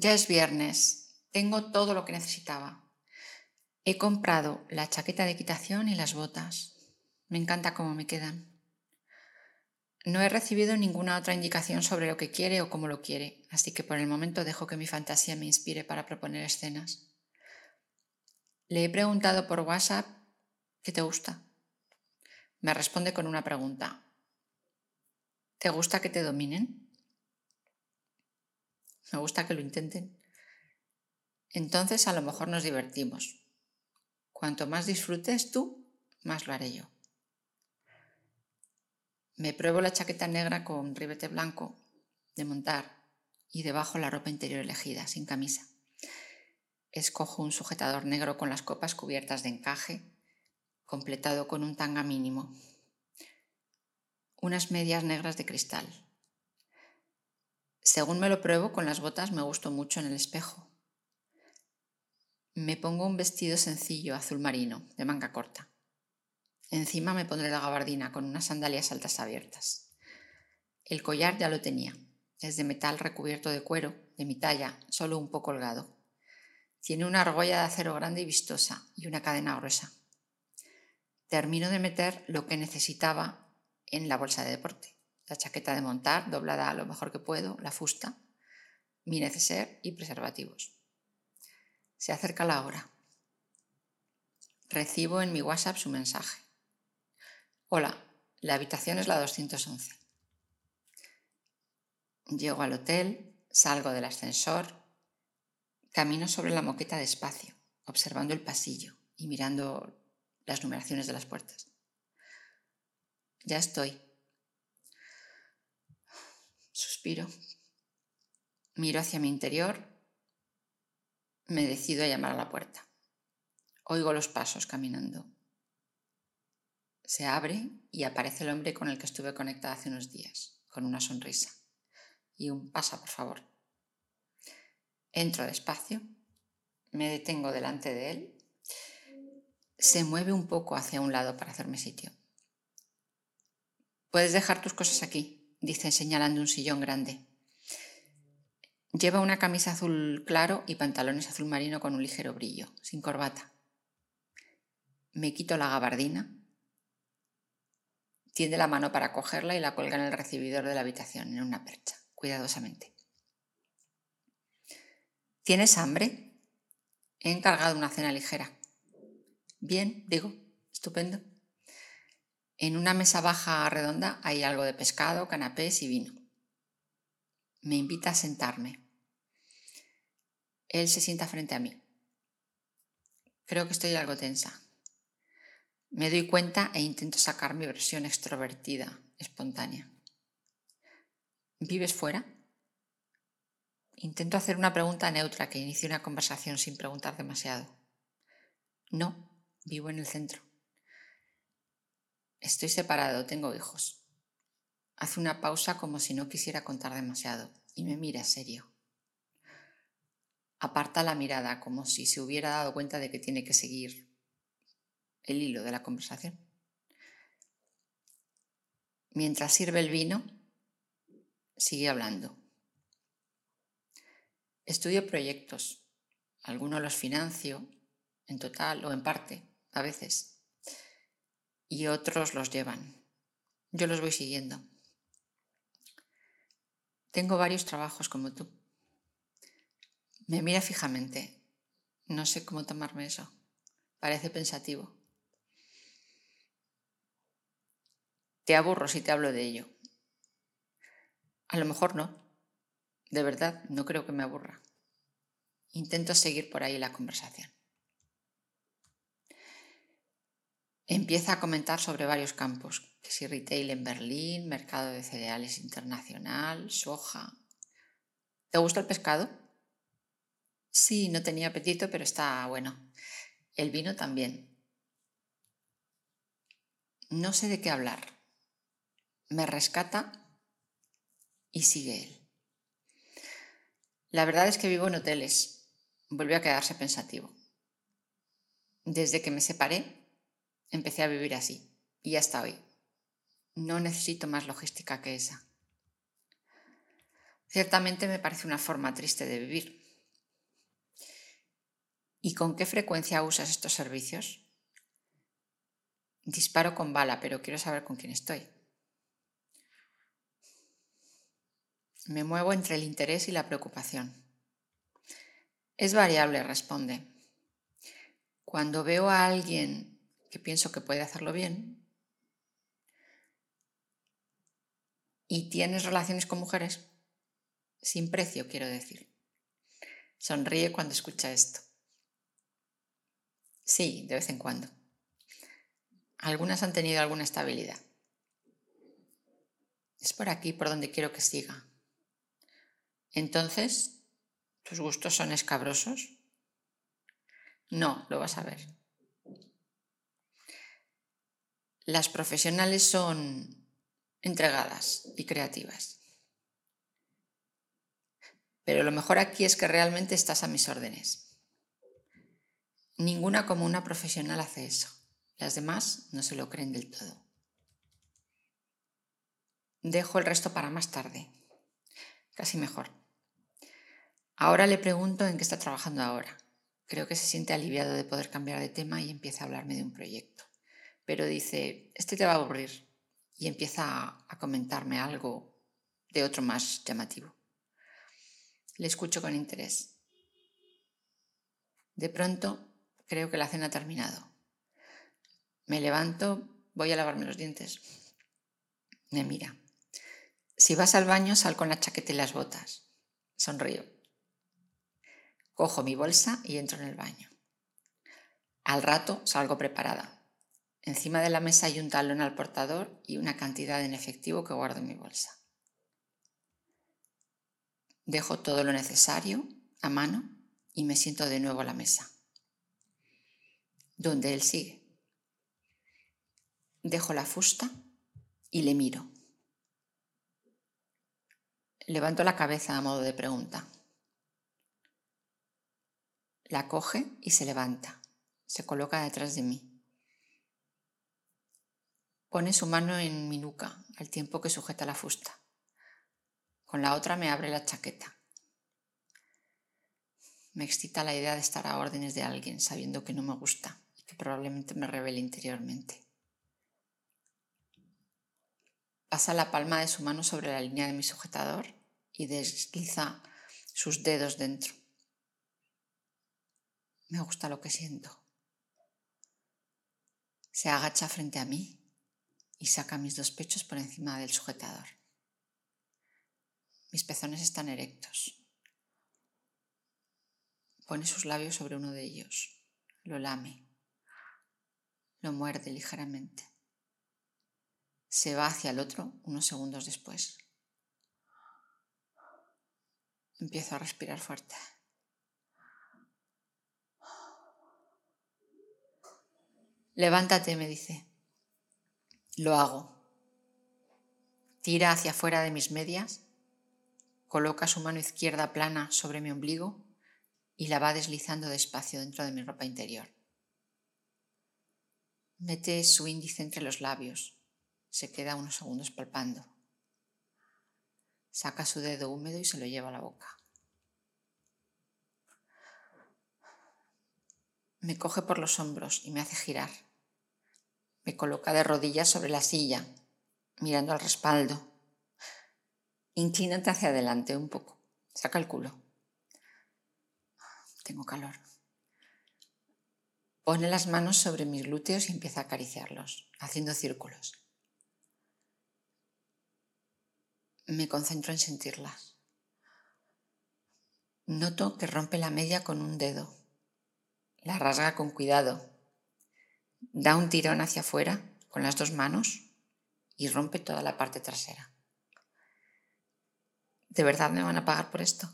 Ya es viernes. Tengo todo lo que necesitaba. He comprado la chaqueta de equitación y las botas. Me encanta cómo me quedan. No he recibido ninguna otra indicación sobre lo que quiere o cómo lo quiere, así que por el momento dejo que mi fantasía me inspire para proponer escenas. Le he preguntado por WhatsApp qué te gusta. Me responde con una pregunta. ¿Te gusta que te dominen? Me gusta que lo intenten. Entonces a lo mejor nos divertimos. Cuanto más disfrutes tú, más lo haré yo. Me pruebo la chaqueta negra con ribete blanco de montar y debajo la ropa interior elegida, sin camisa. Escojo un sujetador negro con las copas cubiertas de encaje, completado con un tanga mínimo. Unas medias negras de cristal, según me lo pruebo con las botas me gusto mucho en el espejo. Me pongo un vestido sencillo azul marino de manga corta. Encima me pondré la gabardina con unas sandalias altas abiertas. El collar ya lo tenía. Es de metal recubierto de cuero, de mi talla, solo un poco holgado. Tiene una argolla de acero grande y vistosa y una cadena gruesa. Termino de meter lo que necesitaba en la bolsa de deporte la chaqueta de montar doblada a lo mejor que puedo, la fusta, mi neceser y preservativos. Se acerca la hora. Recibo en mi WhatsApp su mensaje. Hola, la habitación es la 211. Llego al hotel, salgo del ascensor, camino sobre la moqueta despacio, observando el pasillo y mirando las numeraciones de las puertas. Ya estoy, Suspiro. Miro hacia mi interior. Me decido a llamar a la puerta. Oigo los pasos caminando. Se abre y aparece el hombre con el que estuve conectada hace unos días, con una sonrisa. Y un pasa, por favor. Entro despacio, me detengo delante de él. Se mueve un poco hacia un lado para hacerme sitio. Puedes dejar tus cosas aquí, dice señalando un sillón grande. Lleva una camisa azul claro y pantalones azul marino con un ligero brillo, sin corbata. Me quito la gabardina, tiende la mano para cogerla y la cuelga en el recibidor de la habitación, en una percha, cuidadosamente. ¿Tienes hambre? He encargado una cena ligera. Bien, digo, estupendo. En una mesa baja redonda hay algo de pescado, canapés y vino. Me invita a sentarme. Él se sienta frente a mí. Creo que estoy algo tensa. Me doy cuenta e intento sacar mi versión extrovertida, espontánea. ¿Vives fuera? Intento hacer una pregunta neutra que inicie una conversación sin preguntar demasiado. No, vivo en el centro. Estoy separado, tengo hijos. Hace una pausa como si no quisiera contar demasiado y me mira serio. Aparta la mirada como si se hubiera dado cuenta de que tiene que seguir el hilo de la conversación. Mientras sirve el vino, sigue hablando. Estudio proyectos. Algunos los financio, en total o en parte, a veces y otros los llevan. Yo los voy siguiendo. Tengo varios trabajos como tú. Me mira fijamente. No sé cómo tomarme eso. Parece pensativo. Te aburro si te hablo de ello. A lo mejor no. De verdad, no creo que me aburra. Intento seguir por ahí la conversación. Empieza a comentar sobre varios campos, que si retail en Berlín, mercado de cereales internacional, soja. ¿Te gusta el pescado? Sí, no tenía apetito, pero está bueno. El vino también. No sé de qué hablar. Me rescata y sigue él. La verdad es que vivo en hoteles. Volvió a quedarse pensativo. Desde que me separé, empecé a vivir así y hasta hoy. No necesito más logística que esa. Ciertamente me parece una forma triste de vivir. ¿Y con qué frecuencia usas estos servicios? Disparo con bala, pero quiero saber con quién estoy. Me muevo entre el interés y la preocupación. Es variable, responde. Cuando veo a alguien que pienso que puede hacerlo bien y tienes relaciones con mujeres, sin precio quiero decir, sonríe cuando escucha esto. Sí, de vez en cuando. Algunas han tenido alguna estabilidad. Es por aquí por donde quiero que siga. Entonces, ¿tus gustos son escabrosos? No, lo vas a ver. Las profesionales son entregadas y creativas. Pero lo mejor aquí es que realmente estás a mis órdenes. Ninguna como una profesional hace eso. Las demás no se lo creen del todo. Dejo el resto para más tarde. Casi mejor. Ahora le pregunto en qué está trabajando ahora. Creo que se siente aliviado de poder cambiar de tema y empieza a hablarme de un proyecto. Pero dice, este te va a aburrir. Y empieza a comentarme algo de otro más llamativo. Le escucho con interés. De pronto, creo que la cena ha terminado. Me levanto, voy a lavarme los dientes. Me mira. Si vas al baño, sal con la chaqueta y las botas. Sonrío. Cojo mi bolsa y entro en el baño. Al rato salgo preparada. Encima de la mesa hay un talón al portador y una cantidad en efectivo que guardo en mi bolsa. Dejo todo lo necesario a mano y me siento de nuevo a la mesa, donde él sigue. Dejo la fusta y le miro. Levanto la cabeza a modo de pregunta. La coge y se levanta. Se coloca detrás de mí. Pone su mano en mi nuca al tiempo que sujeta la fusta. Con la otra me abre la chaqueta. Me excita la idea de estar a órdenes de alguien sabiendo que no me gusta y que probablemente me revele interiormente. Pasa la palma de su mano sobre la línea de mi sujetador y desliza sus dedos dentro. Me gusta lo que siento. Se agacha frente a mí y saca mis dos pechos por encima del sujetador. Mis pezones están erectos. Pone sus labios sobre uno de ellos, lo lame, lo muerde ligeramente. Se va hacia el otro unos segundos después. Empiezo a respirar fuerte. Levántate, me dice. Lo hago. Tira hacia afuera de mis medias, coloca su mano izquierda plana sobre mi ombligo y la va deslizando despacio dentro de mi ropa interior. Mete su índice entre los labios, se queda unos segundos palpando. Saca su dedo húmedo y se lo lleva a la boca. Me coge por los hombros y me hace girar. Me coloca de rodillas sobre la silla, mirando al respaldo. Inclínate hacia adelante un poco. Saca el culo. Tengo calor. Pone las manos sobre mis glúteos y empieza a acariciarlos, haciendo círculos. Me concentro en sentirlas. Noto que rompe la media con un dedo. La rasga con cuidado da un tirón hacia afuera con las dos manos y rompe toda la parte trasera. ¿De verdad me van a pagar por esto?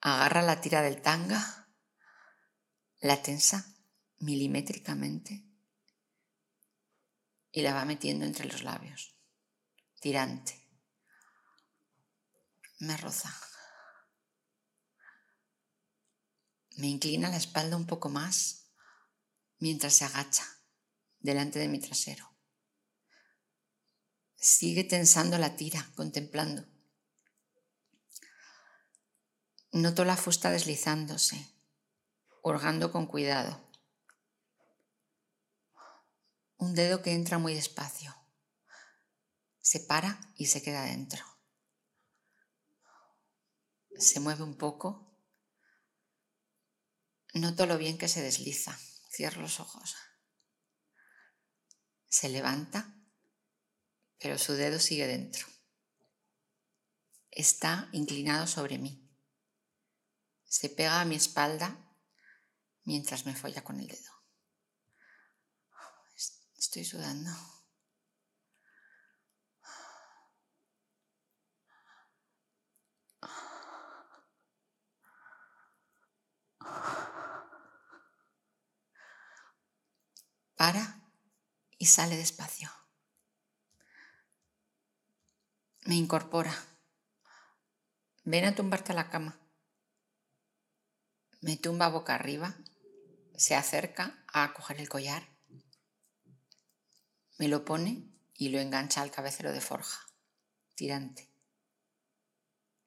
Agarra la tira del tanga, la tensa milimétricamente y la va metiendo entre los labios, tirante. Me roza. Me inclina la espalda un poco más mientras se agacha delante de mi trasero. Sigue tensando la tira, contemplando. Noto la fusta deslizándose, hurgando con cuidado. Un dedo que entra muy despacio. Se para y se queda dentro. Se mueve un poco. Noto lo bien que se desliza. Cierro los ojos. Se levanta, pero su dedo sigue dentro. Está inclinado sobre mí. Se pega a mi espalda mientras me folla con el dedo. Estoy sudando. Para y sale despacio. Me incorpora. Ven a tumbarte a la cama. Me tumba boca arriba. Se acerca a coger el collar. Me lo pone y lo engancha al cabecero de forja, tirante.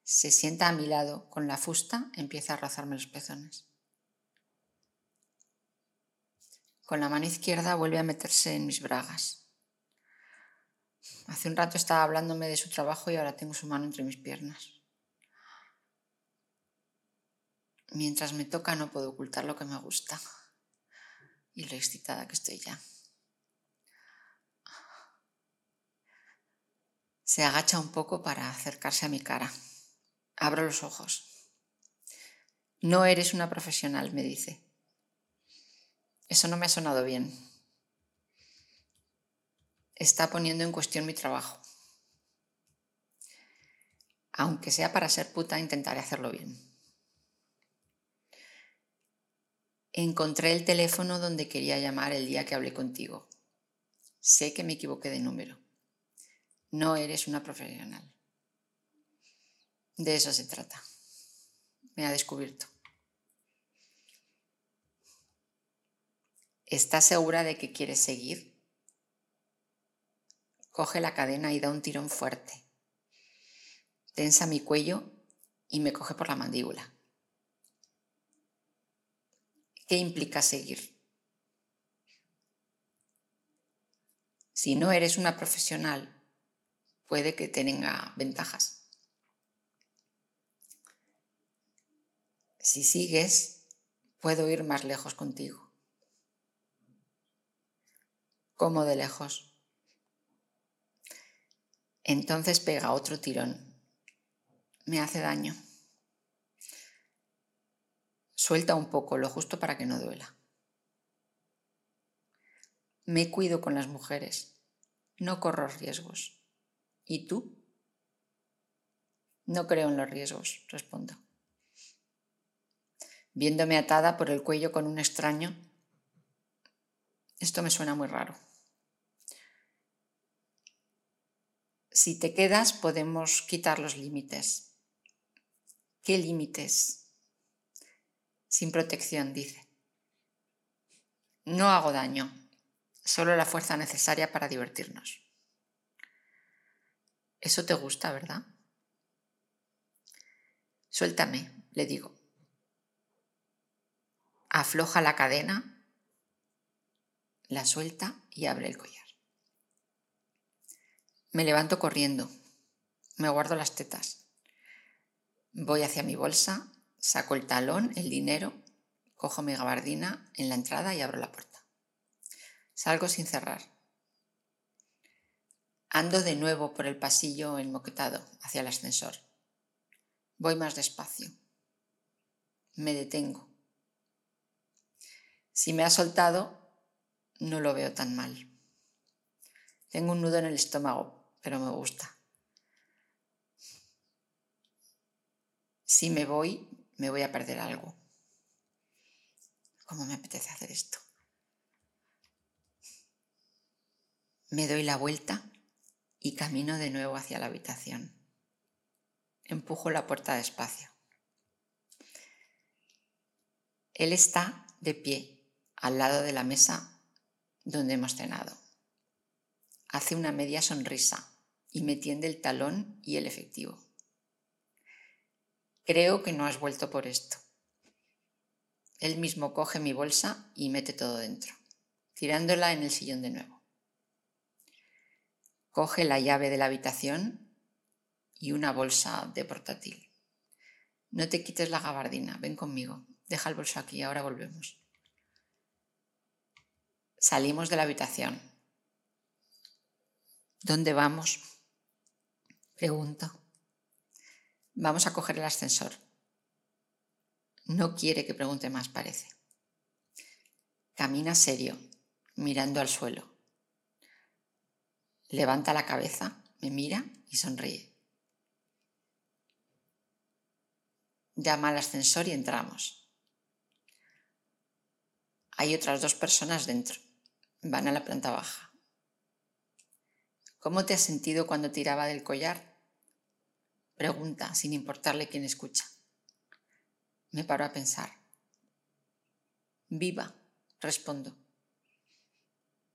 Se sienta a mi lado con la fusta, empieza a rozarme los pezones. Con la mano izquierda vuelve a meterse en mis bragas. Hace un rato estaba hablándome de su trabajo y ahora tengo su mano entre mis piernas. Mientras me toca no puedo ocultar lo que me gusta y lo excitada que estoy ya. Se agacha un poco para acercarse a mi cara. Abro los ojos. No eres una profesional, me dice. Eso no me ha sonado bien. Está poniendo en cuestión mi trabajo. Aunque sea para ser puta, intentaré hacerlo bien. Encontré el teléfono donde quería llamar el día que hablé contigo. Sé que me equivoqué de número. No eres una profesional. De eso se trata. Me ha descubierto. ¿Estás segura de que quieres seguir? Coge la cadena y da un tirón fuerte. Tensa mi cuello y me coge por la mandíbula. ¿Qué implica seguir? Si no eres una profesional, puede que tenga ventajas. Si sigues, puedo ir más lejos contigo. Como de lejos. Entonces pega otro tirón. Me hace daño. Suelta un poco, lo justo para que no duela. Me cuido con las mujeres. No corro riesgos. ¿Y tú? No creo en los riesgos, respondo. Viéndome atada por el cuello con un extraño, esto me suena muy raro. Si te quedas, podemos quitar los límites. ¿Qué límites? Sin protección, dice. No hago daño, solo la fuerza necesaria para divertirnos. Eso te gusta, ¿verdad? Suéltame, le digo. Afloja la cadena la suelta y abre el collar. Me levanto corriendo, me guardo las tetas. Voy hacia mi bolsa, saco el talón, el dinero, cojo mi gabardina en la entrada y abro la puerta. Salgo sin cerrar. Ando de nuevo por el pasillo enmoquetado hacia el ascensor. Voy más despacio. Me detengo. Si me ha soltado, no lo veo tan mal. Tengo un nudo en el estómago, pero me gusta. Si me voy, me voy a perder algo. ¿Cómo me apetece hacer esto? Me doy la vuelta y camino de nuevo hacia la habitación. Empujo la puerta despacio. Él está de pie al lado de la mesa donde hemos cenado. Hace una media sonrisa y me tiende el talón y el efectivo. Creo que no has vuelto por esto. Él mismo coge mi bolsa y mete todo dentro, tirándola en el sillón de nuevo. Coge la llave de la habitación y una bolsa de portátil. No te quites la gabardina, ven conmigo. Deja el bolso aquí, ahora volvemos. Salimos de la habitación. ¿Dónde vamos? Pregunto. Vamos a coger el ascensor. No quiere que pregunte más, parece. Camina serio, mirando al suelo. Levanta la cabeza, me mira y sonríe. Llama al ascensor y entramos. Hay otras dos personas dentro. Van a la planta baja. ¿Cómo te has sentido cuando tiraba del collar? Pregunta, sin importarle quién escucha. Me paro a pensar. Viva, respondo.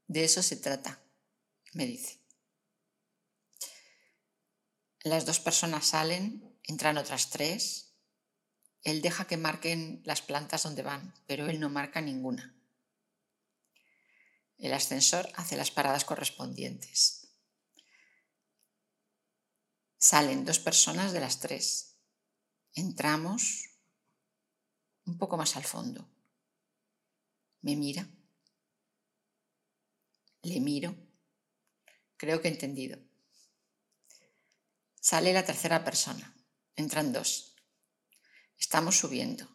De eso se trata, me dice. Las dos personas salen, entran otras tres. Él deja que marquen las plantas donde van, pero él no marca ninguna. El ascensor hace las paradas correspondientes. Salen dos personas de las tres. Entramos un poco más al fondo. Me mira. Le miro. Creo que he entendido. Sale la tercera persona. Entran dos. Estamos subiendo.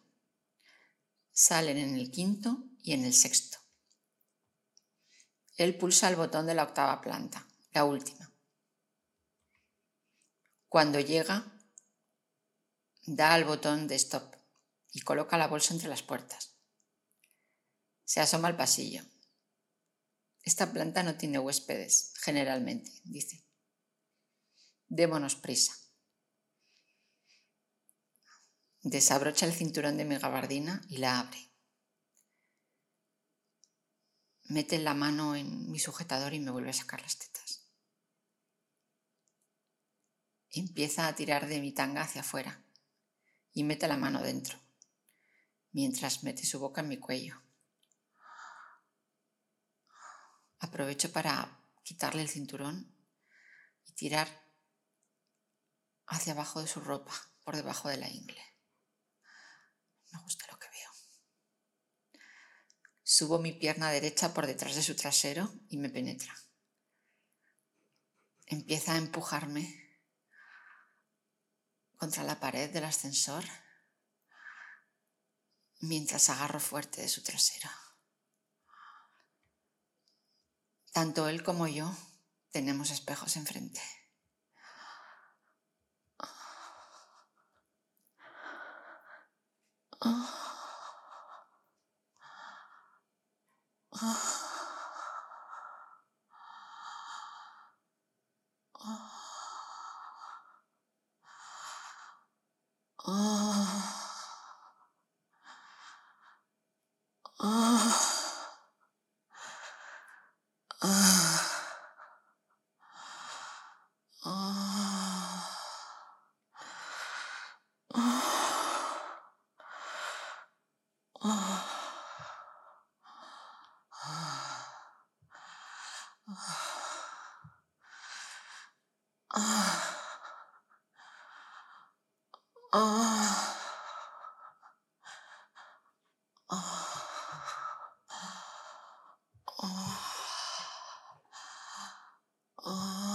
Salen en el quinto y en el sexto. Él pulsa el botón de la octava planta, la última. Cuando llega, da al botón de stop y coloca la bolsa entre las puertas. Se asoma al pasillo. Esta planta no tiene huéspedes, generalmente, dice. Démonos prisa. Desabrocha el cinturón de mi gabardina y la abre. Mete la mano en mi sujetador y me vuelve a sacar las tetas. Empieza a tirar de mi tanga hacia afuera y mete la mano dentro, mientras mete su boca en mi cuello. Aprovecho para quitarle el cinturón y tirar hacia abajo de su ropa, por debajo de la ingle. Me gusta lo que veo. Subo mi pierna derecha por detrás de su trasero y me penetra. Empieza a empujarme contra la pared del ascensor mientras agarro fuerte de su trasero. Tanto él como yo tenemos espejos enfrente. Oh. 啊。啊。啊。 어... 어...